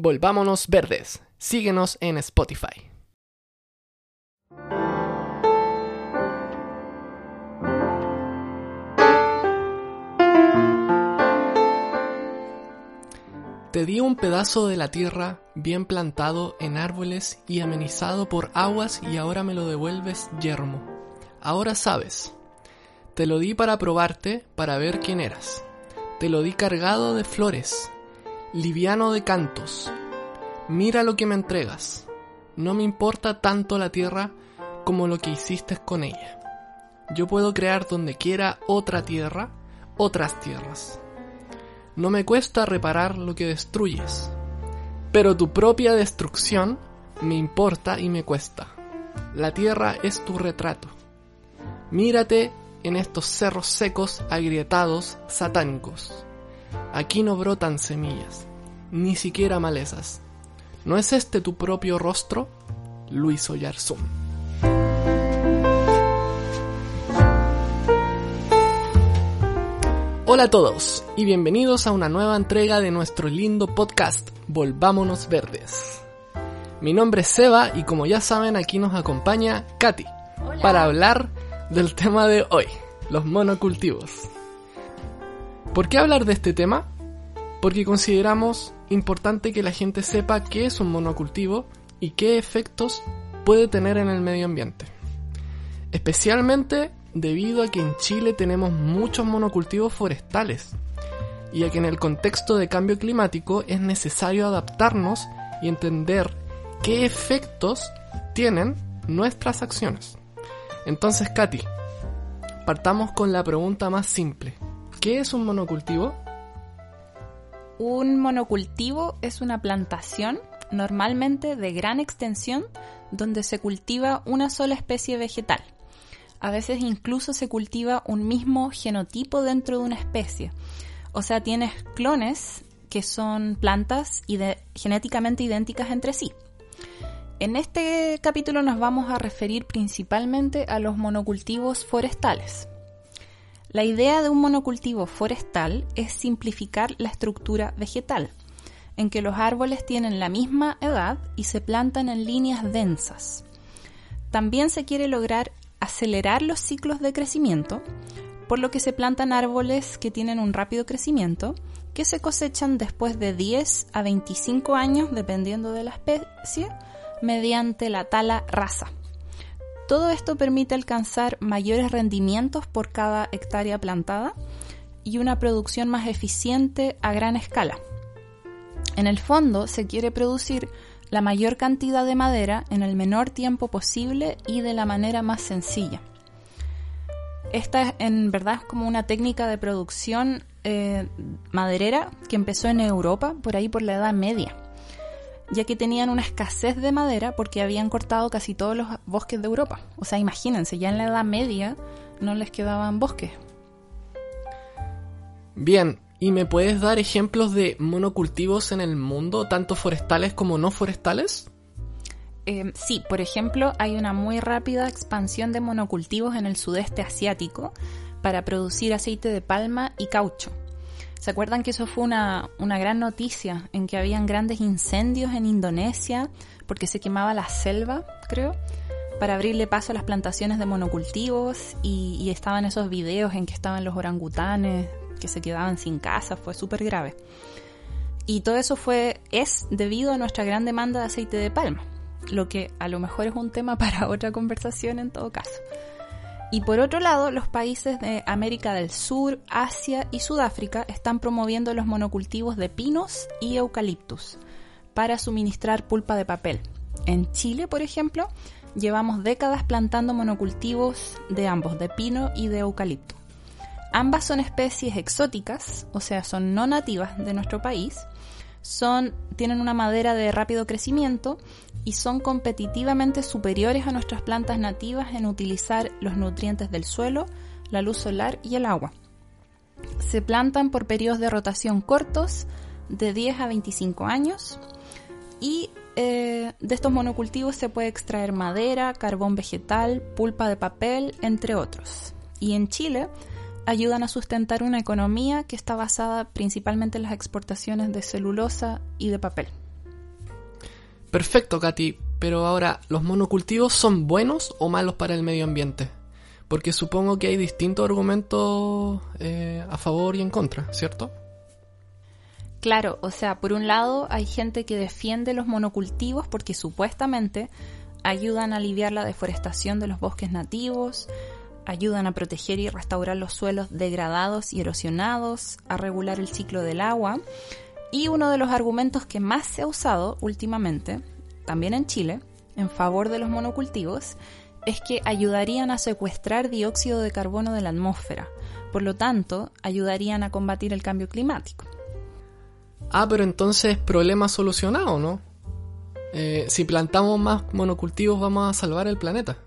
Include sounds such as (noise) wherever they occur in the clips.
Volvámonos Verdes. Síguenos en Spotify. Te di un pedazo de la tierra bien plantado en árboles y amenizado por aguas y ahora me lo devuelves yermo. Ahora sabes. Te lo di para probarte, para ver quién eras. Te lo di cargado de flores, liviano de cantos. Mira lo que me entregas. No me importa tanto la tierra como lo que hiciste con ella. Yo puedo crear donde quiera otra tierra, otras tierras. No me cuesta reparar lo que destruyes, pero tu propia destrucción me importa y me cuesta. La tierra es tu retrato. Mírate en estos cerros secos, agrietados, satánicos. Aquí no brotan semillas, ni siquiera malezas. ¿No es este tu propio rostro? Luis Oyarzún. Hola a todos y bienvenidos a una nueva entrega de nuestro lindo podcast Volvámonos Verdes. Mi nombre es Seba y como ya saben aquí nos acompaña Katy para hablar del tema de hoy, los monocultivos. ¿Por qué hablar de este tema? Porque consideramos importante que la gente sepa qué es un monocultivo y qué efectos puede tener en el medio ambiente. Especialmente debido a que en Chile tenemos muchos monocultivos forestales y a que en el contexto de cambio climático es necesario adaptarnos y entender qué efectos tienen nuestras acciones. Entonces, Katy, partamos con la pregunta más simple. ¿Qué es un monocultivo? Un monocultivo es una plantación normalmente de gran extensión donde se cultiva una sola especie vegetal a veces incluso se cultiva un mismo genotipo dentro de una especie. O sea, tienes clones que son plantas genéticamente idénticas entre sí. En este capítulo nos vamos a referir principalmente a los monocultivos forestales. La idea de un monocultivo forestal es simplificar la estructura vegetal, en que los árboles tienen la misma edad y se plantan en líneas densas. También se quiere lograr acelerar los ciclos de crecimiento, por lo que se plantan árboles que tienen un rápido crecimiento, que se cosechan después de 10 a 25 años, dependiendo de la especie, mediante la tala rasa. Todo esto permite alcanzar mayores rendimientos por cada hectárea plantada y una producción más eficiente a gran escala. En el fondo se quiere producir la mayor cantidad de madera en el menor tiempo posible y de la manera más sencilla. Esta en verdad es como una técnica de producción eh, maderera que empezó en Europa por ahí por la Edad Media, ya que tenían una escasez de madera porque habían cortado casi todos los bosques de Europa. O sea, imagínense, ya en la Edad Media no les quedaban bosques. Bien, ¿Y me puedes dar ejemplos de monocultivos en el mundo, tanto forestales como no forestales? Eh, sí, por ejemplo, hay una muy rápida expansión de monocultivos en el sudeste asiático para producir aceite de palma y caucho. ¿Se acuerdan que eso fue una, gran noticia en que habían grandes incendios en Indonesia porque se quemaba la selva, creo, para abrirle paso a las plantaciones de monocultivos y, y estaban esos videos en que estaban los orangutanes que se quedaban sin casa, fue súper grave. Y todo eso fue, es debido a nuestra gran demanda de aceite de palma, lo que a lo mejor es un tema (laughs) para otra conversación en todo caso. Y por otro lado, los países de América del Sur, Asia y Sudáfrica están promoviendo los monocultivos de pinos y eucaliptus para suministrar pulpa de papel. En Chile, por ejemplo, llevamos décadas plantando monocultivos de ambos, de pino y de eucalipto. Ambas son especies exóticas, o sea, son no nativas de nuestro país, son, tienen una madera de rápido crecimiento y son competitivamente superiores a nuestras plantas nativas en utilizar los nutrientes del suelo, la luz solar y el agua. Se plantan por periodos de rotación cortos, de 10 a 25 años, y eh, de estos monocultivos se puede extraer madera, carbón vegetal, pulpa de papel, entre otros. Y en Chile ayudan a sustentar una economía que está basada principalmente en las exportaciones de celulosa y de papel. Perfecto, Katy, pero ahora, ¿los monocultivos son buenos o malos para el medio ambiente? Porque supongo que hay distintos argumentos eh, a favor y en contra, ¿cierto? Claro, o sea, por un lado hay gente que defiende los monocultivos porque supuestamente ayudan a aliviar la deforestación de los bosques nativos, ayudan a proteger y restaurar los suelos degradados y erosionados, a regular el ciclo del agua. Y uno de los argumentos que más se ha usado últimamente, también en Chile, en favor de los monocultivos, es que ayudarían a secuestrar dióxido de carbono de la atmósfera. Por lo tanto, ayudarían a combatir el cambio climático. Ah, pero entonces problema solucionado, ¿no? Eh, si plantamos más monocultivos vamos a salvar el planeta.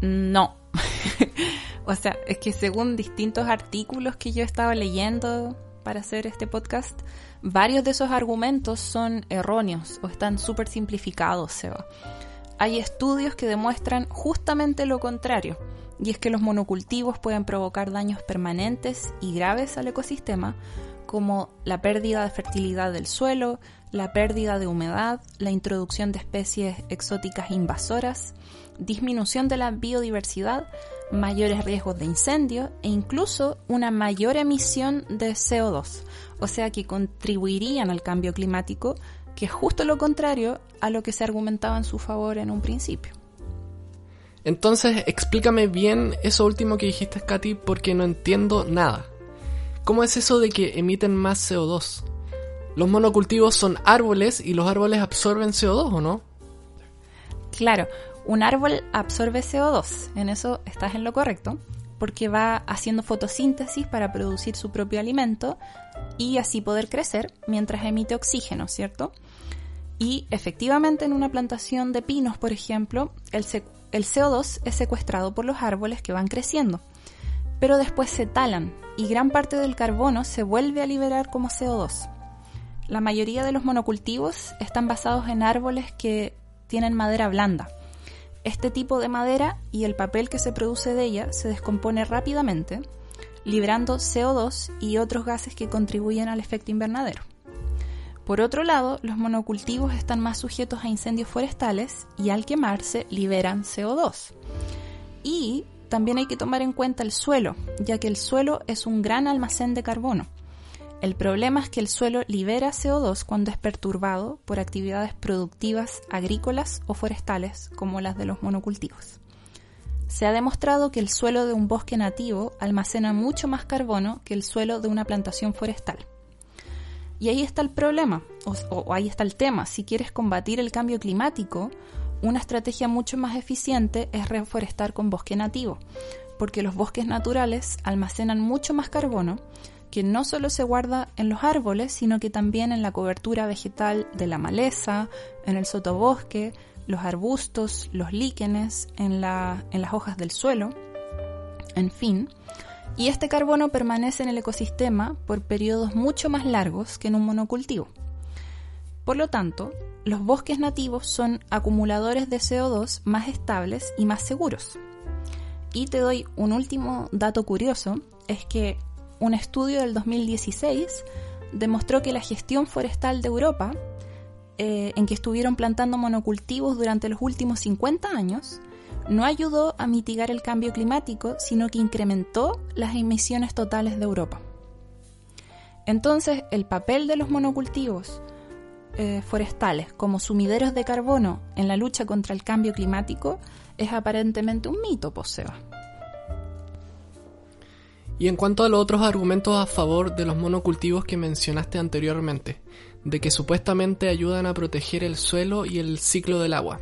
No. (laughs) o sea, es que según distintos artículos que yo estaba leyendo para hacer este podcast, varios de esos argumentos son erróneos o están súper simplificados, Seba. Hay estudios que demuestran justamente lo contrario, y es que los monocultivos pueden provocar daños permanentes y graves al ecosistema, como la pérdida de fertilidad del suelo, la pérdida de humedad, la introducción de especies exóticas invasoras, disminución de la biodiversidad, mayores riesgos de incendio e incluso una mayor emisión de CO2, o sea que contribuirían al cambio climático, que es justo lo contrario a lo que se argumentaba en su favor en un principio. Entonces, explícame bien eso último que dijiste, Katy, porque no entiendo nada. ¿Cómo es eso de que emiten más CO2? Los monocultivos son árboles y los árboles absorben CO2, ¿o no? Claro, un árbol absorbe CO2, en eso estás en lo correcto, porque va haciendo fotosíntesis para producir su propio alimento y así poder crecer mientras emite oxígeno, ¿cierto? Y efectivamente en una plantación de pinos, por ejemplo, el, el CO2 es secuestrado por los árboles que van creciendo, pero después se talan y gran parte del carbono se vuelve a liberar como CO2. La mayoría de los monocultivos están basados en árboles que tienen madera blanda, este tipo de madera y el papel que se produce de ella se descompone rápidamente, liberando CO2 y otros gases que contribuyen al efecto invernadero. Por otro lado, los monocultivos están más sujetos a incendios forestales y al quemarse liberan CO2. Y también hay que tomar en cuenta el suelo, ya que el suelo es un gran almacén de carbono. El problema es que el suelo libera CO2 cuando es perturbado por actividades productivas agrícolas o forestales como las de los monocultivos. Se ha demostrado que el suelo de un bosque nativo almacena mucho más carbono que el suelo de una plantación forestal. Y ahí está el problema, o, ahí está el tema. Si quieres combatir el cambio climático, una estrategia mucho más eficiente es reforestar con bosque nativo, porque los bosques naturales almacenan mucho más carbono que no solo se guarda en los árboles, sino que también en la cobertura vegetal de la maleza, en el sotobosque, los arbustos, los líquenes, en, en las hojas del suelo, en fin. Y este carbono permanece en el ecosistema por periodos mucho más largos que en un monocultivo. Por lo tanto, los bosques nativos son acumuladores de CO2 más estables y más seguros. Y te doy un último dato curioso, es que un estudio del 2016 demostró que la gestión forestal de Europa, eh, en que estuvieron plantando monocultivos durante los últimos 50 años, no ayudó a mitigar el cambio climático, sino que incrementó las emisiones totales de Europa. Entonces, el papel de los monocultivos eh, forestales como sumideros de carbono en la lucha contra el cambio climático es aparentemente un mito, poseba. Y en cuanto a los otros argumentos a favor de los monocultivos que mencionaste anteriormente, de que supuestamente ayudan a proteger el suelo y el ciclo del agua,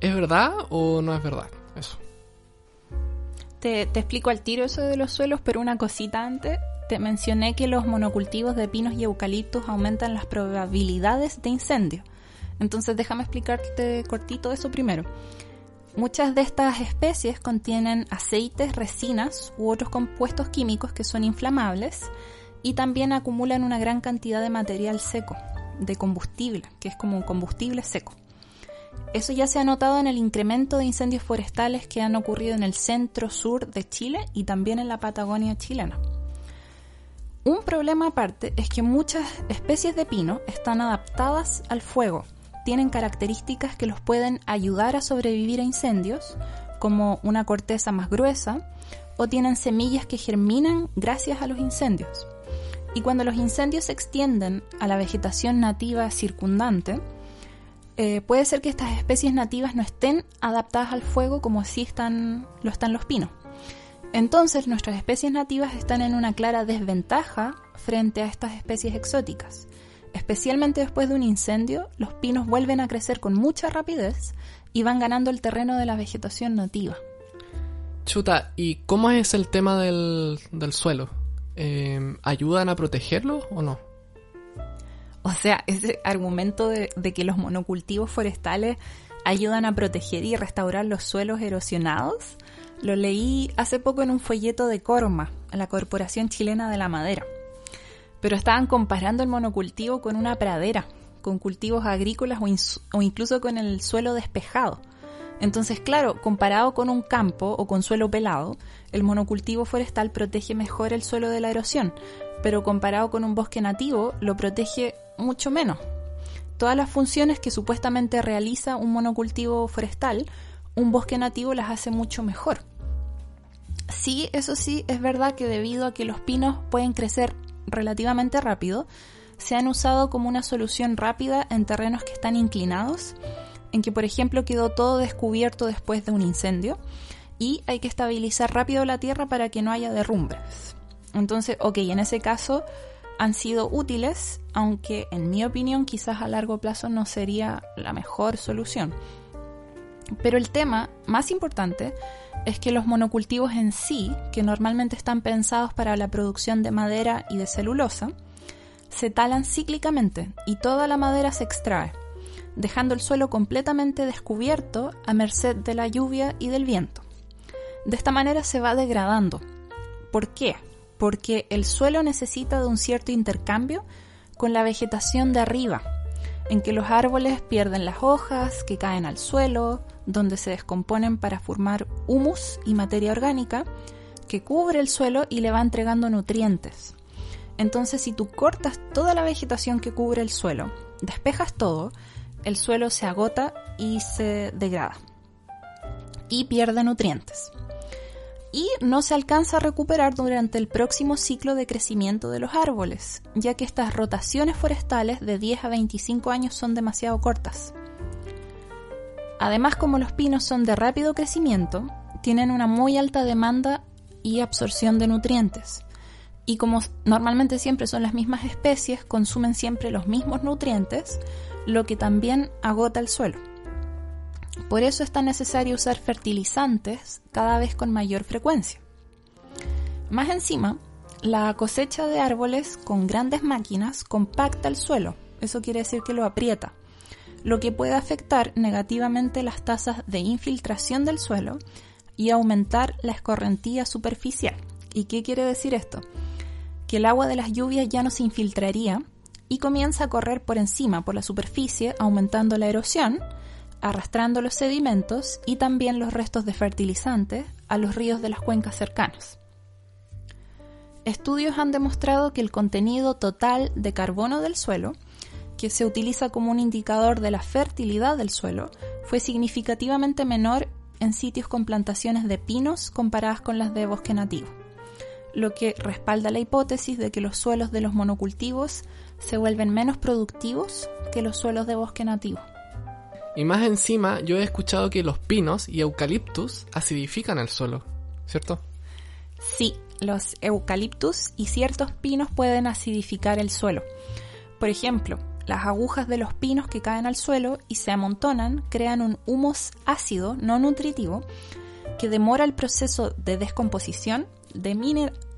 ¿es verdad o no es verdad eso? Te, explico al tiro eso de los suelos, pero una cosita antes. Te mencioné que los monocultivos de pinos y eucaliptos aumentan las probabilidades de incendio. Entonces déjame explicarte cortito eso primero. Muchas de estas especies contienen aceites, resinas u otros compuestos químicos que son inflamables y también acumulan una gran cantidad de material seco, de combustible, que es como un combustible seco. Eso ya se ha notado en el incremento de incendios forestales que han ocurrido en el centro-sur de Chile y también en la Patagonia chilena. Un problema aparte es que muchas especies de pino están adaptadas al fuego, tienen características que los pueden ayudar a sobrevivir a incendios, como una corteza más gruesa, o tienen semillas que germinan gracias a los incendios. Y cuando los incendios se extienden a la vegetación nativa circundante, eh, puede ser que estas especies nativas no estén adaptadas al fuego como así están, lo están los pinos. Entonces nuestras especies nativas están en una clara desventaja frente a estas especies exóticas. Especialmente después de un incendio, los pinos vuelven a crecer con mucha rapidez y van ganando el terreno de la vegetación nativa. Chuta, ¿y cómo es el tema del, suelo? Eh, ¿Ayudan a protegerlo o no? O sea, ese argumento de, que los monocultivos forestales ayudan a proteger y restaurar los suelos erosionados, lo leí hace poco en un folleto de Corma, la Corporación Chilena de la Madera. Pero estaban comparando el monocultivo con una pradera, con cultivos agrícolas o, incluso con el suelo despejado. Entonces, claro, comparado con un campo o con suelo pelado, el monocultivo forestal protege mejor el suelo de la erosión, pero comparado con un bosque nativo, lo protege mucho menos. Todas las funciones que supuestamente realiza un monocultivo forestal, un bosque nativo las hace mucho mejor. Sí, eso sí, es verdad que debido a que los pinos pueden crecer relativamente rápido, se han usado como una solución rápida en terrenos que están inclinados, en que por ejemplo quedó todo descubierto después de un incendio, y hay que estabilizar rápido la tierra para que no haya derrumbes. Entonces, ok, en ese caso han sido útiles, aunque en mi opinión quizás a largo plazo no sería la mejor solución. Pero el tema más importante es que los monocultivos en sí, que normalmente están pensados para la producción de madera y de celulosa, se talan cíclicamente y toda la madera se extrae, dejando el suelo completamente descubierto a merced de la lluvia y del viento. De esta manera se va degradando. ¿Por qué? Porque el suelo necesita de un cierto intercambio con la vegetación de arriba, en que los árboles pierden las hojas que caen al suelo, donde se descomponen para formar humus y materia orgánica que cubre el suelo y le va entregando nutrientes. Entonces, si tú cortas toda la vegetación que cubre el suelo, despejas todo, el suelo se agota y se degrada y pierde nutrientes. Y no se alcanza a recuperar durante el próximo ciclo de crecimiento de los árboles, ya que estas rotaciones forestales de 10 a 25 años son demasiado cortas. Además, como los pinos son de rápido crecimiento, tienen una muy alta demanda y absorción de nutrientes. Y como normalmente siempre son las mismas especies, consumen siempre los mismos nutrientes, lo que también agota el suelo. Por eso es tan necesario usar fertilizantes cada vez con mayor frecuencia. Más encima, la cosecha de árboles con grandes máquinas compacta el suelo, eso quiere decir que lo aprieta, lo que puede afectar negativamente las tasas de infiltración del suelo y aumentar la escorrentía superficial. ¿Y qué quiere decir esto? Que el agua de las lluvias ya no se infiltraría y comienza a correr por encima, por la superficie, aumentando la erosión, arrastrando los sedimentos y también los restos de fertilizantes a los ríos de las cuencas cercanas. Estudios han demostrado que el contenido total de carbono del suelo que se utiliza como un indicador de la fertilidad del suelo, fue significativamente menor en sitios con plantaciones de pinos comparadas con las de bosque nativo, lo que respalda la hipótesis de que los suelos de los monocultivos se vuelven menos productivos que los suelos de bosque nativo. Y más encima, yo he escuchado que los pinos y eucaliptus acidifican el suelo, ¿cierto? Sí, los eucaliptus y ciertos pinos pueden acidificar el suelo. Por ejemplo, las agujas de los pinos que caen al suelo y se amontonan crean un humus ácido no nutritivo que demora el proceso de descomposición, de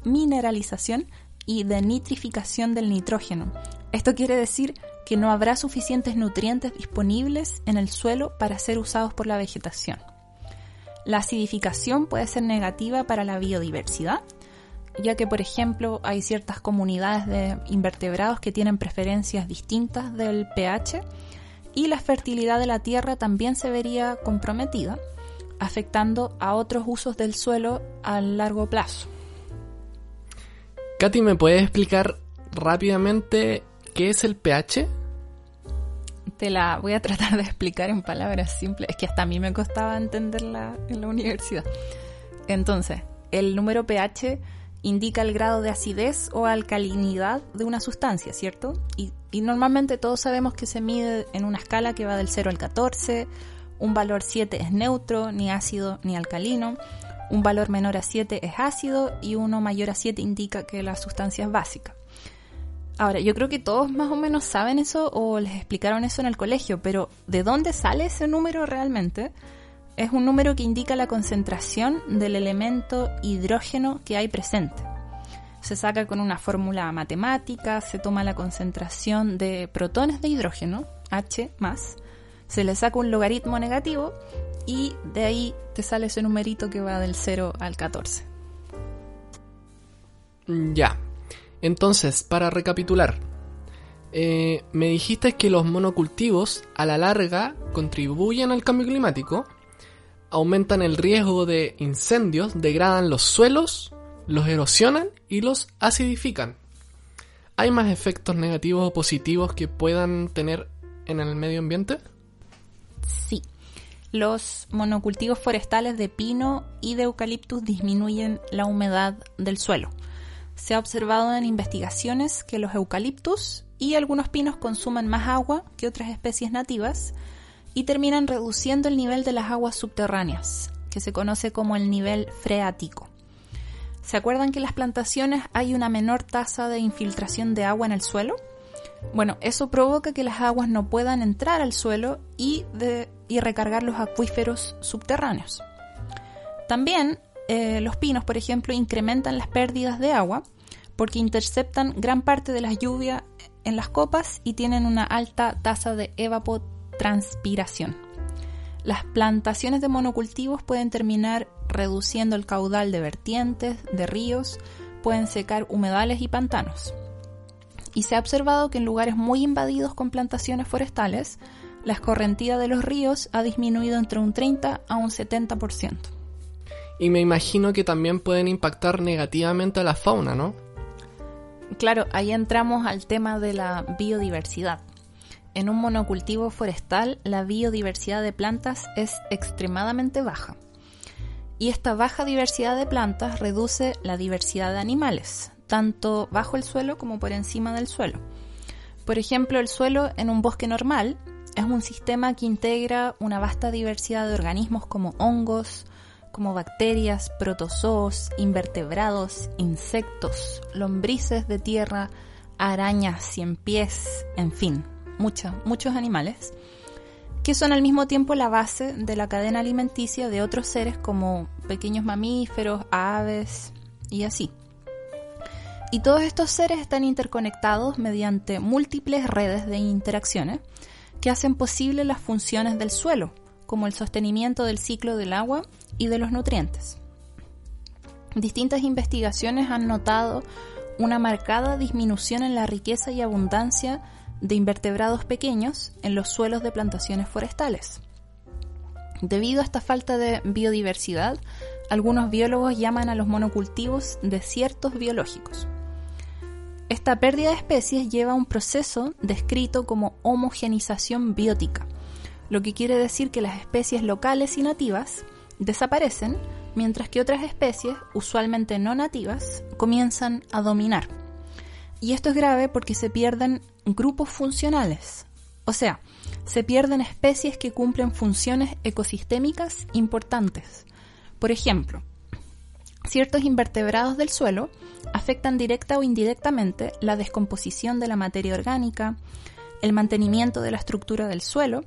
mineralización y de nitrificación del nitrógeno. Esto quiere decir que no habrá suficientes nutrientes disponibles en el suelo para ser usados por la vegetación. La acidificación puede ser negativa para la biodiversidad ya que por ejemplo hay ciertas comunidades de invertebrados que tienen preferencias distintas del pH y la fertilidad de la tierra también se vería comprometida, afectando a otros usos del suelo a largo plazo. Katy, ¿me puedes explicar rápidamente qué es el pH? Te la voy a tratar de explicar en palabras simples. Es que hasta a mí me costaba entenderla en la universidad. Entonces, el número pH indica el grado de acidez o alcalinidad de una sustancia, ¿cierto? Y, normalmente todos sabemos que se mide en una escala que va del 0 al 14. Un valor 7 es neutro, ni ácido ni alcalino. Un valor menor a 7 es ácido y uno mayor a 7 indica que la sustancia es básica. Ahora, yo creo que todos más o menos saben eso o les explicaron eso en el colegio, pero ¿de dónde sale ese número realmente? Es un número que indica la concentración del elemento hidrógeno que hay presente. Se saca con una fórmula matemática, se toma la concentración de protones de hidrógeno, H más, se le saca un logaritmo negativo y de ahí te sale ese numerito que va del 0 al 14. Ya, entonces, para recapitular, eh, me dijiste que los monocultivos a la larga contribuyen al cambio climático, aumentan el riesgo de incendios, degradan los suelos, los erosionan y los acidifican. ¿Hay más efectos negativos o positivos que puedan tener en el medio ambiente? Sí. Los monocultivos forestales de pino y de eucaliptus disminuyen la humedad del suelo se ha observado en investigaciones que los eucaliptus y algunos pinos consumen más agua que otras especies nativas y terminan reduciendo el nivel de las aguas subterráneas, que se conoce como el nivel freático. ¿Se acuerdan que en las plantaciones hay una menor tasa de infiltración de agua en el suelo? Bueno, eso provoca que las aguas no puedan entrar al suelo y, recargar los acuíferos subterráneos. También eh, los pinos, por ejemplo, incrementan las pérdidas de agua porque interceptan gran parte de la lluvia en las copas y tienen una alta tasa de evapotranspiración. Las plantaciones de monocultivos pueden terminar reduciendo el caudal de vertientes, de ríos, pueden secar humedales y pantanos. Y se ha observado que en lugares muy invadidos con plantaciones forestales, la escorrentía de los ríos ha disminuido entre un 30 a un 70% y me imagino que también pueden impactar negativamente a la fauna, ¿no? Claro, ahí entramos al tema de la biodiversidad. En un monocultivo forestal, la biodiversidad de plantas es extremadamente baja. Y esta baja diversidad de plantas reduce la diversidad de animales, tanto bajo el suelo como por encima del suelo. Por ejemplo, el suelo en un bosque normal es un sistema que integra una vasta diversidad de organismos como hongos, como bacterias, protozoos, invertebrados, insectos, lombrices de tierra, arañas, cien pies, en fin, muchos, muchos animales, que son al mismo tiempo la base de la cadena alimenticia de otros seres como pequeños mamíferos, aves y así. Y todos estos seres están interconectados mediante múltiples redes de interacciones que hacen posible las funciones del suelo, como el sostenimiento del ciclo del agua y de los nutrientes. Distintas investigaciones han notado una marcada disminución en la riqueza y abundancia de invertebrados pequeños en los suelos de plantaciones forestales. Debido a esta falta de biodiversidad, algunos biólogos llaman a los monocultivos desiertos biológicos. Esta pérdida de especies lleva a un proceso descrito como homogenización biótica, lo que quiere decir que las especies locales y nativas desaparecen, mientras que otras especies, usualmente no nativas, comienzan a dominar. Y esto es grave porque se pierden grupos funcionales, o sea, se pierden especies que cumplen funciones ecosistémicas importantes. Por ejemplo, ciertos invertebrados del suelo afectan directa o indirectamente la descomposición de la materia orgánica, el mantenimiento de la estructura del suelo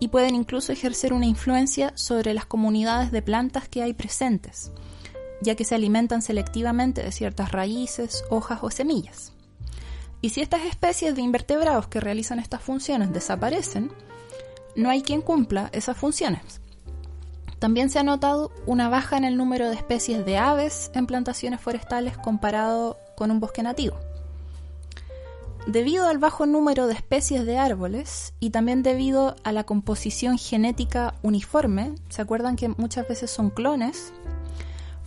y pueden incluso ejercer una influencia sobre las comunidades de plantas que hay presentes, ya que se alimentan selectivamente de ciertas raíces, hojas o semillas. Y si estas especies de invertebrados que realizan estas funciones desaparecen, no hay quien cumpla esas funciones. También se ha notado una baja en el número de especies de aves en plantaciones forestales comparado con un bosque nativo. Debido al bajo número de especies de árboles y también debido a la composición genética uniforme, ¿se acuerdan que muchas veces son clones?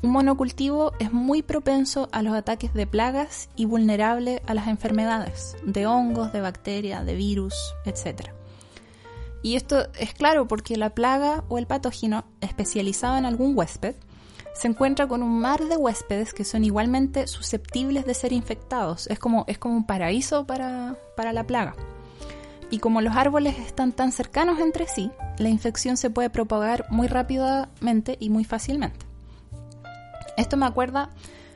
Un monocultivo es muy propenso a los ataques de plagas y vulnerable a las enfermedades, de hongos, de bacterias, de virus, etc. Y esto es claro porque la plaga o el patógeno especializado en algún huésped se encuentra con un mar de huéspedes que son igualmente susceptibles de ser infectados. Es como, es como un paraíso para, para la plaga. Y como los árboles están tan cercanos entre sí, la infección se puede propagar muy rápidamente y muy fácilmente. Esto me acuerda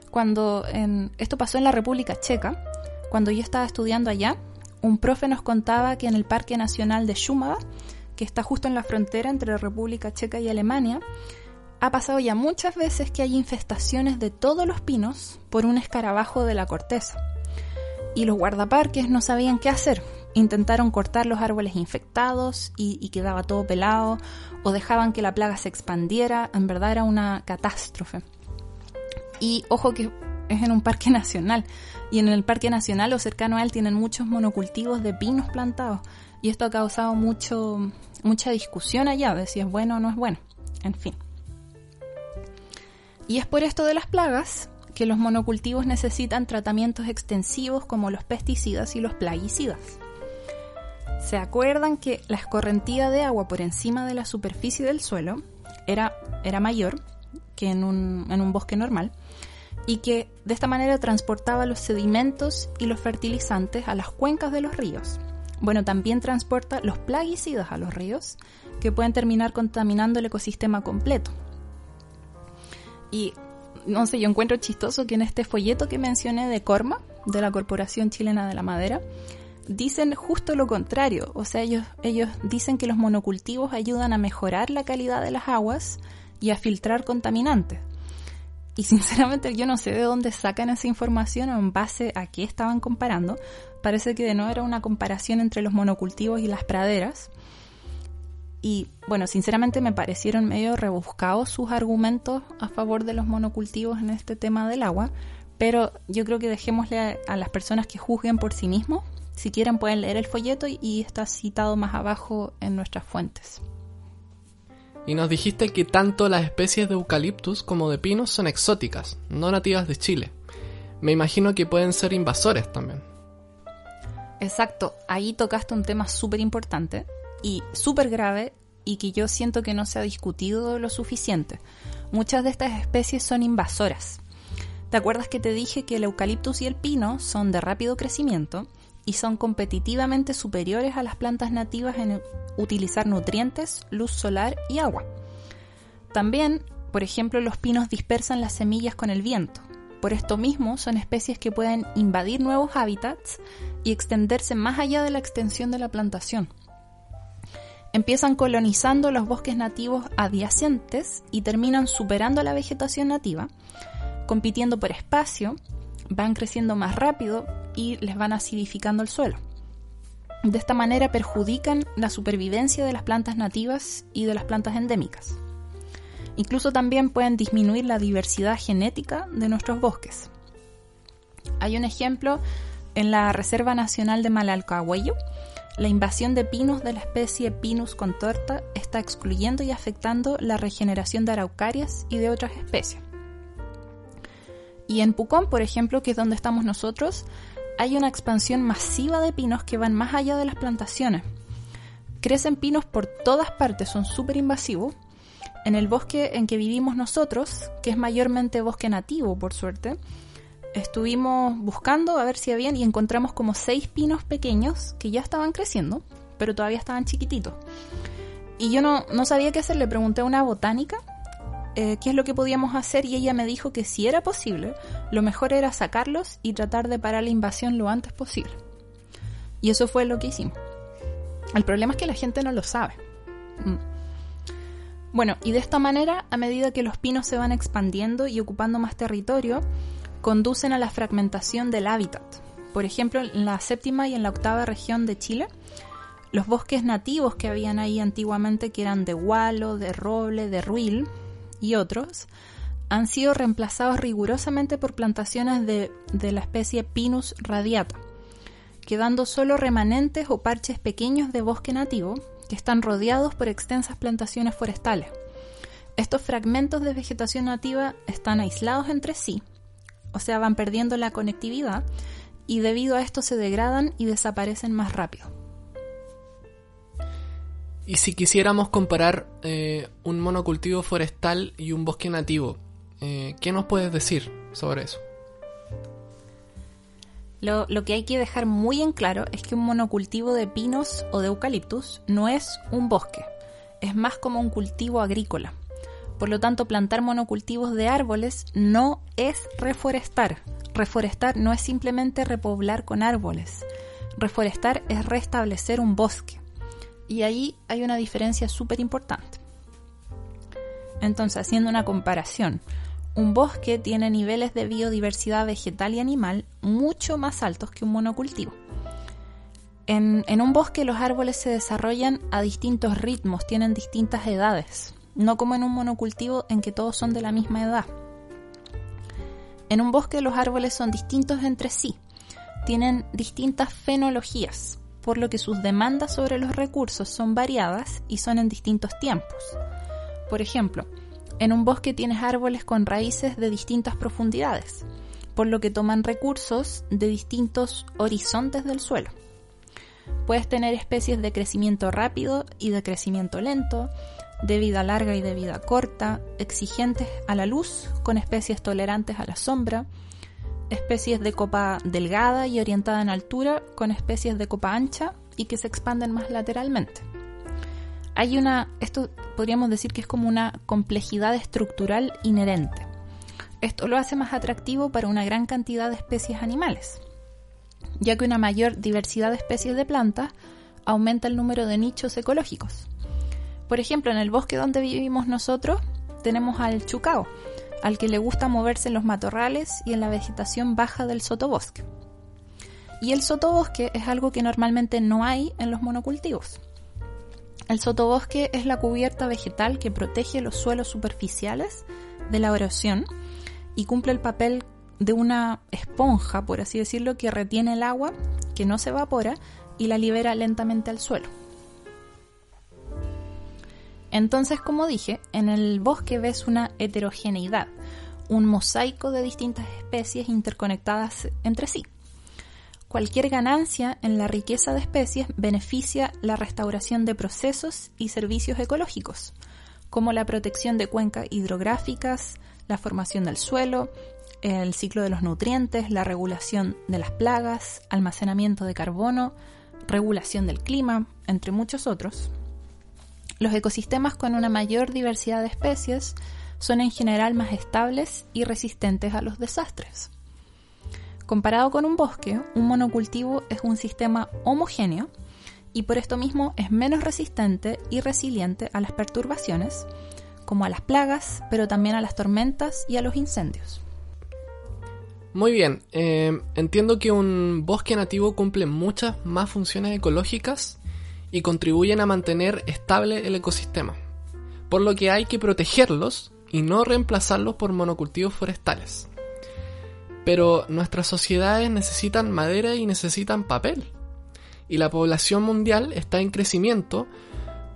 cuando esto pasó en la República Checa, cuando yo estaba estudiando allá, un profe nos contaba que en el Parque Nacional de Shumava, que está justo en la frontera entre la República Checa y Alemania, ha pasado ya muchas veces que hay infestaciones de todos los pinos por un escarabajo de la corteza. Y los guardaparques no sabían qué hacer, Intentaron cortar los árboles infectados y, quedaba todo pelado, o dejaban que la plaga se expandiera, en verdad era una catástrofe. Y ojo que es en un parque (laughs) nacional, y en el parque nacional o cercano a él tienen muchos monocultivos de pinos plantados, y esto ha causado mucho, mucha discusión allá de si es bueno o no es bueno, en fin. Y es por esto de las plagas que los monocultivos necesitan tratamientos extensivos como los pesticidas y los plaguicidas. ¿Se acuerdan que la escorrentía de agua por encima de la superficie del suelo era, era mayor que en un, en un bosque normal? Y que de esta manera transportaba los sedimentos y los fertilizantes a las cuencas de los ríos. Bueno, también transporta los plaguicidas a los ríos, que pueden terminar contaminando el ecosistema completo. Y no sé, yo encuentro chistoso que en este folleto que mencioné de Corma, de la Corporación Chilena de la Madera, dicen justo lo contrario. O sea, ellos, ellos dicen que los monocultivos ayudan a mejorar la calidad de las aguas y a filtrar contaminantes. Y sinceramente yo no sé de dónde sacan esa información o en base a qué estaban comparando. Parece que de nuevo era una comparación entre los monocultivos y las praderas. Y bueno, sinceramente me parecieron medio rebuscados sus argumentos a favor de los monocultivos en este tema del agua, pero yo creo que dejémosle a, las personas que juzguen por sí mismos si quieren pueden leer el folleto y está citado más abajo en nuestras fuentes. Y nos dijiste que tanto las especies de eucaliptus como de pinos son exóticas, no nativas de Chile. Me imagino que pueden ser invasores también. Exacto, ahí tocaste un tema súper importante y súper grave y que yo siento que no se ha discutido lo suficiente. Muchas de estas especies son invasoras. ¿Te acuerdas que te dije que el eucaliptus y el pino son de rápido crecimiento y son competitivamente superiores a las plantas nativas en utilizar nutrientes, luz solar y agua. También, por ejemplo, los pinos dispersan las semillas con el viento. Por esto mismo, son especies que pueden invadir nuevos hábitats y extenderse más allá de la extensión de la plantación. Empiezan colonizando los bosques nativos adyacentes y terminan superando la vegetación nativa, compitiendo por espacio, van creciendo más rápido y les van acidificando el suelo. De esta manera perjudican la supervivencia de las plantas nativas y de las plantas endémicas. Incluso también pueden disminuir la diversidad genética de nuestros bosques. Hay un ejemplo en la Reserva Nacional de Malalcahuello. La invasión de pinos de la especie Pinus contorta está excluyendo y afectando la regeneración de araucarias y de otras especies. Y en Pucón, por ejemplo, que es donde estamos nosotros, hay una expansión masiva de pinos que van más allá de las plantaciones. Crecen pinos por todas partes, son súper invasivos. En el bosque en que vivimos nosotros, que es mayormente bosque nativo, por suerte, estuvimos buscando a ver si habían y encontramos como seis pinos pequeños que ya estaban creciendo, pero todavía estaban chiquititos. Y yo no, no sabía qué hacer, le pregunté a una botánica eh, qué es lo que podíamos hacer y ella me dijo que si era posible, lo mejor era sacarlos y tratar de parar la invasión lo antes posible. Y eso fue lo que hicimos. El problema es que la gente no lo sabe. Mm. Bueno, y de esta manera, a medida que los pinos se van expandiendo y ocupando más territorio, conducen a la fragmentación del hábitat. Por ejemplo, en la séptima y en la octava región de Chile, los bosques nativos que habían ahí antiguamente, que eran de gualo, de roble, de ruil, y otros han sido reemplazados rigurosamente por plantaciones de, la especie Pinus radiata, quedando solo remanentes o parches pequeños de bosque nativo que están rodeados por extensas plantaciones forestales. Estos fragmentos de vegetación nativa están aislados entre sí, o sea, van perdiendo la conectividad y debido a esto se degradan y desaparecen más rápido. Y si quisiéramos comparar eh, un monocultivo forestal y un bosque nativo, eh, ¿qué nos puedes decir sobre eso? Lo, lo, que hay que dejar muy en claro es que un monocultivo de pinos o de eucaliptus no es un bosque, es más como un cultivo agrícola. Por lo tanto, plantar monocultivos de árboles no es reforestar. Reforestar no es simplemente repoblar con árboles. Reforestar es restablecer un bosque. Y ahí hay una diferencia súper importante. Entonces, haciendo una comparación, un bosque tiene niveles de biodiversidad vegetal y animal mucho más altos que un monocultivo. En, en, un bosque los árboles se desarrollan a distintos ritmos, tienen distintas edades, no como en un monocultivo en que todos son de la misma edad. En un bosque los árboles son distintos entre sí, tienen distintas fenologías, por lo que sus demandas sobre los recursos son variadas y son en distintos tiempos. Por ejemplo, en un bosque tienes árboles con raíces de distintas profundidades, por lo que toman recursos de distintos horizontes del suelo. Puedes tener especies de crecimiento rápido y de crecimiento lento, de vida larga y de vida corta, exigentes a la luz, con especies tolerantes a la sombra, especies de copa delgada y orientada en altura con especies de copa ancha y que se expanden más lateralmente. Hay una, esto podríamos decir que es como una complejidad estructural inherente. Esto lo hace más atractivo para una gran cantidad de especies animales, ya que una mayor diversidad de especies de plantas aumenta el número de nichos ecológicos. Por ejemplo, en el bosque donde vivimos nosotros tenemos al chucao, al que le gusta moverse en los matorrales y en la vegetación baja del sotobosque. Y el sotobosque es algo que normalmente no hay en los monocultivos. El sotobosque es la cubierta vegetal que protege los suelos superficiales de la erosión y cumple el papel de una esponja, por así decirlo, que retiene el agua, que no se evapora y la libera lentamente al suelo. Entonces, como dije, en el bosque ves una heterogeneidad, un mosaico de distintas especies interconectadas entre sí. Cualquier ganancia en la riqueza de especies beneficia la restauración de procesos y servicios ecológicos, como la protección de cuencas hidrográficas, la formación del suelo, el ciclo de los nutrientes, la regulación de las plagas, almacenamiento de carbono, regulación del clima, entre muchos otros. Los ecosistemas con una mayor diversidad de especies son en general más estables y resistentes a los desastres. Comparado con un bosque, un monocultivo es un sistema homogéneo y por esto mismo es menos resistente y resiliente a las perturbaciones, como a las plagas, pero también a las tormentas y a los incendios. Muy bien, eh, entiendo que un bosque nativo cumple muchas más funciones ecológicas y contribuyen a mantener estable el ecosistema, por lo que hay que protegerlos y no reemplazarlos por monocultivos forestales. Pero nuestras sociedades necesitan madera y necesitan papel, y la población mundial está en crecimiento,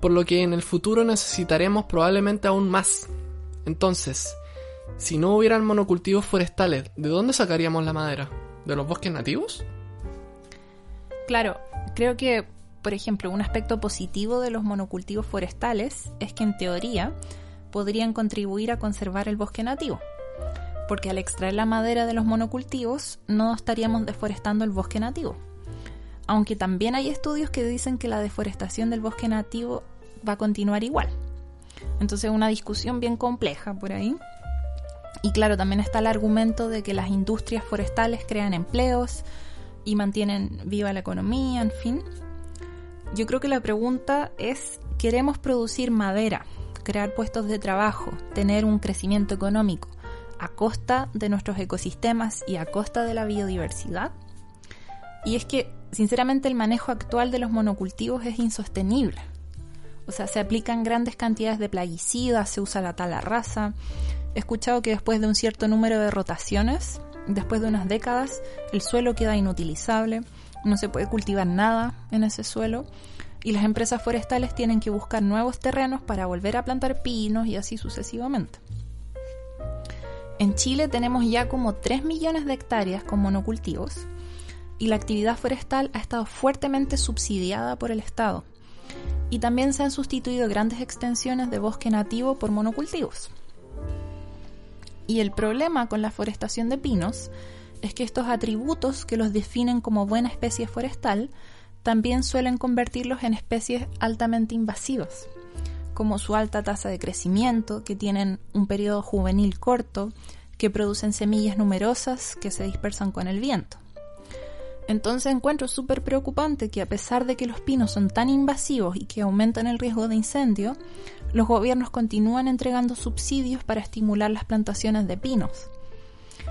por lo que en el futuro necesitaremos probablemente aún más. Entonces, si no hubieran monocultivos forestales, ¿de dónde sacaríamos la madera? ¿De los bosques nativos? Claro, creo que por ejemplo, un aspecto positivo de los monocultivos forestales es que en teoría podrían contribuir a conservar el bosque nativo, porque al extraer la madera de los monocultivos no estaríamos deforestando el bosque nativo. Aunque también hay estudios que dicen que la deforestación del bosque nativo va a continuar igual. Entonces una discusión bien compleja por ahí. Y claro, también está el argumento de que las industrias forestales crean empleos y mantienen viva la economía, en fin yo creo que la pregunta es, ¿queremos producir madera, crear puestos de trabajo, tener un crecimiento económico a costa de nuestros ecosistemas y a costa de la biodiversidad? Y es que, sinceramente, el manejo actual de los monocultivos es insostenible. O sea, se aplican grandes cantidades de plaguicidas, se usa la tala rasa. He escuchado que después de un cierto número de rotaciones, después de unas décadas, el suelo queda inutilizable no se puede cultivar nada en ese suelo y las empresas forestales tienen que buscar nuevos terrenos para volver a plantar pinos y así sucesivamente. En Chile tenemos ya como 3 millones de hectáreas con monocultivos y la actividad forestal ha estado fuertemente subsidiada por el Estado. y también se han sustituido grandes extensiones de bosque nativo por monocultivos. Y el problema con la forestación de pinos es que estos atributos que los definen como buena especie forestal también suelen convertirlos en especies altamente invasivas, como su alta tasa de crecimiento, que tienen un periodo juvenil corto, que producen semillas numerosas que se dispersan con el viento. Entonces encuentro súper preocupante que a pesar de que los pinos son tan invasivos y que aumentan el riesgo de incendio, los gobiernos continúan entregando subsidios para estimular las plantaciones de pinos,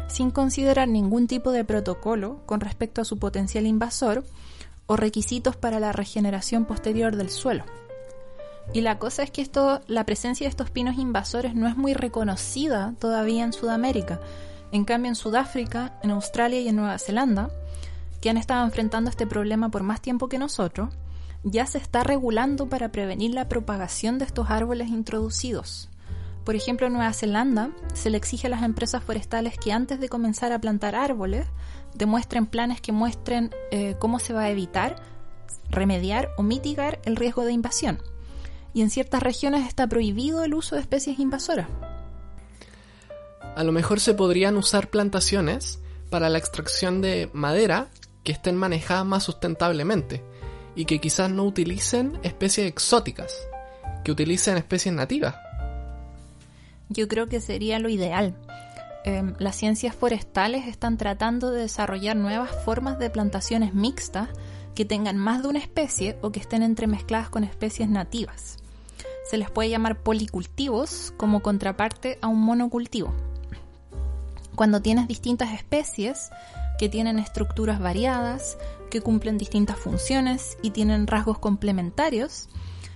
sin considerar ningún tipo de protocolo con respecto a su potencial invasor o requisitos para la regeneración posterior del suelo. Y la cosa es que esto, la presencia de estos pinos invasores no es muy reconocida todavía en Sudamérica. En cambio, en Sudáfrica, en Australia y en Nueva Zelanda, que han estado enfrentando este problema por más tiempo que nosotros, ya se está regulando para prevenir la propagación de estos árboles introducidos. Por ejemplo, en Nueva Zelanda se le exige a las empresas forestales que antes de comenzar a plantar árboles demuestren planes que muestren eh, cómo se va a evitar, remediar o mitigar el riesgo de invasión. Y en ciertas regiones está prohibido el uso de especies invasoras. A lo mejor se podrían usar plantaciones para la extracción de madera que estén manejadas más sustentablemente y que quizás no utilicen especies exóticas, que utilicen especies nativas. Yo creo que sería lo ideal. Em, las ciencias forestales están tratando de desarrollar nuevas formas de plantaciones mixtas que tengan más de una especie o que estén entremezcladas con especies nativas. Se les puede llamar policultivos como contraparte a un monocultivo. Cuando tienes distintas especies, que tienen estructuras variadas, que cumplen distintas funciones y tienen rasgos complementarios,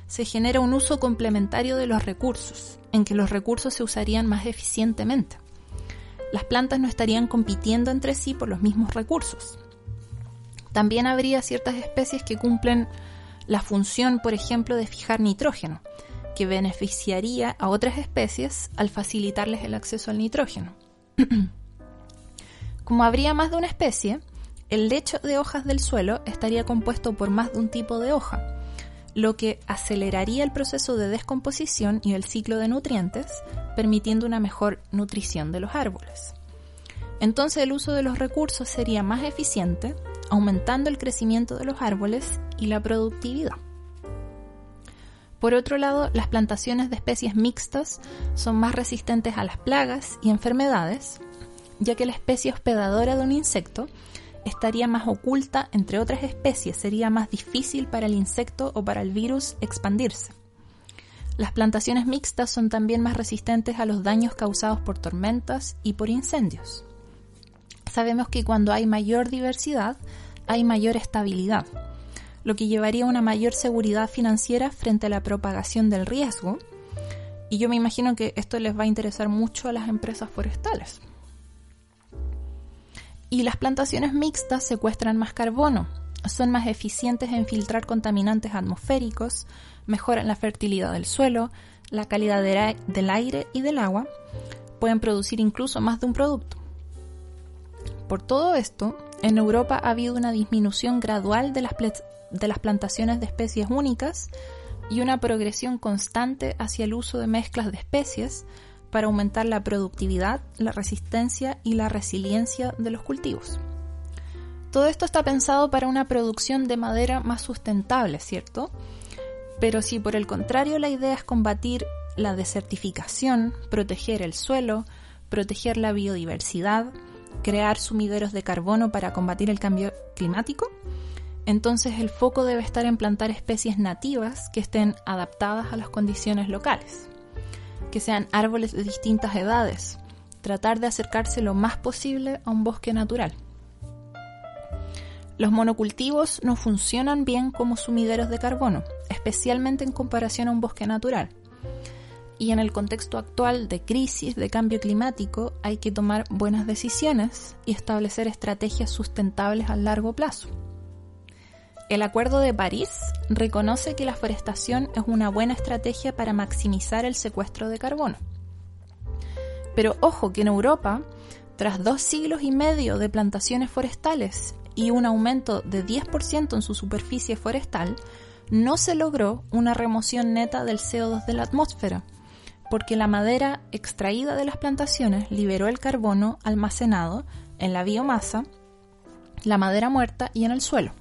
se genera un uso complementario de los recursos, en que los recursos se usarían más eficientemente. Las plantas no estarían compitiendo entre sí por los mismos recursos. También habría ciertas especies que cumplen la función, por ejemplo, de fijar nitrógeno, que beneficiaría a otras especies al facilitarles el acceso al nitrógeno. (clears throat) Como habría más de una especie, el lecho de hojas del suelo estaría compuesto por más de un tipo de hoja, lo que aceleraría el proceso de descomposición y el ciclo de nutrientes, permitiendo una mejor nutrición de los árboles. Entonces el uso de los recursos sería más eficiente, aumentando el crecimiento de los árboles y la productividad. Por otro lado, las plantaciones de especies mixtas son más resistentes a las plagas y enfermedades, ya que la especie hospedadora de un insecto estaría más oculta entre otras especies, sería más difícil para el insecto o para el virus expandirse. Las plantaciones mixtas son también más resistentes a los daños causados por tormentas y por incendios. Sabemos que cuando hay mayor diversidad, hay mayor estabilidad, lo que llevaría a una mayor seguridad financiera frente a la propagación del riesgo, y yo me imagino que esto les va a interesar mucho a las empresas forestales. Y las plantaciones mixtas secuestran más carbono, son más eficientes en filtrar contaminantes atmosféricos, mejoran la fertilidad del suelo, la calidad del aire y del agua, pueden producir incluso más de un producto. Por todo esto, en Europa ha habido una disminución gradual de las, de las plantaciones de especies únicas y una progresión constante hacia el uso de mezclas de especies, para aumentar la productividad, la resistencia y la resiliencia de los cultivos. Todo esto está pensado para una producción de madera más sustentable, ¿cierto? Pero si por el contrario la idea es combatir la desertificación, proteger el suelo, proteger la biodiversidad, crear sumideros de carbono para combatir el cambio climático, entonces el foco debe estar en plantar especies nativas que estén adaptadas a las condiciones locales que sean árboles de distintas edades, tratar de acercarse lo más posible a un bosque natural. Los monocultivos no funcionan bien como sumideros de carbono, especialmente en comparación a un bosque natural. Y en el contexto actual de crisis de cambio climático hay que tomar buenas decisiones y establecer estrategias sustentables a largo plazo. El Acuerdo de París reconoce que la forestación es una buena estrategia para maximizar el secuestro de carbono. Pero ojo que en Europa, tras dos siglos y medio de plantaciones forestales y un aumento de 10% en su superficie forestal, no se logró una remoción neta del CO2 de la atmósfera, porque la madera extraída de las plantaciones liberó el carbono almacenado en la biomasa, la madera muerta y en el suelo.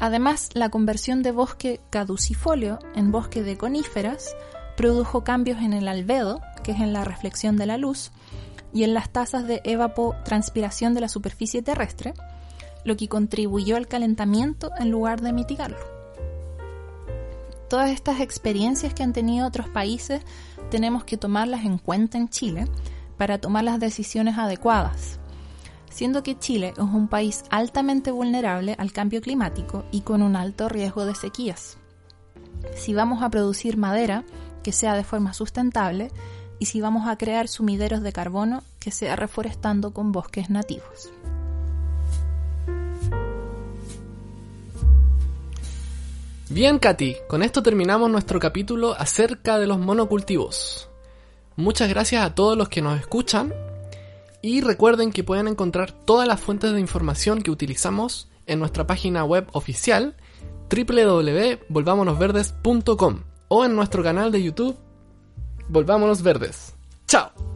Además, la conversión de bosque caducifolio en bosque de coníferas produjo cambios en el albedo, que es en la reflexión de la luz, y en las tasas de evapotranspiración de la superficie terrestre, lo que contribuyó al calentamiento en lugar de mitigarlo. Todas estas experiencias que han tenido otros países tenemos que tomarlas en cuenta en Chile para tomar las decisiones adecuadas, siendo que Chile es un país altamente vulnerable al cambio climático y con un alto riesgo de sequías. Si vamos a producir madera que sea de forma sustentable y si vamos a crear sumideros de carbono que sea reforestando con bosques nativos. Bien, Katy, con esto terminamos nuestro capítulo acerca de los monocultivos. Muchas gracias a todos los que nos escuchan y recuerden que pueden encontrar todas las fuentes de información que utilizamos en nuestra página web oficial www.volvamonosverdes.com o en nuestro canal de YouTube Volvámonos Verdes. ¡Chao!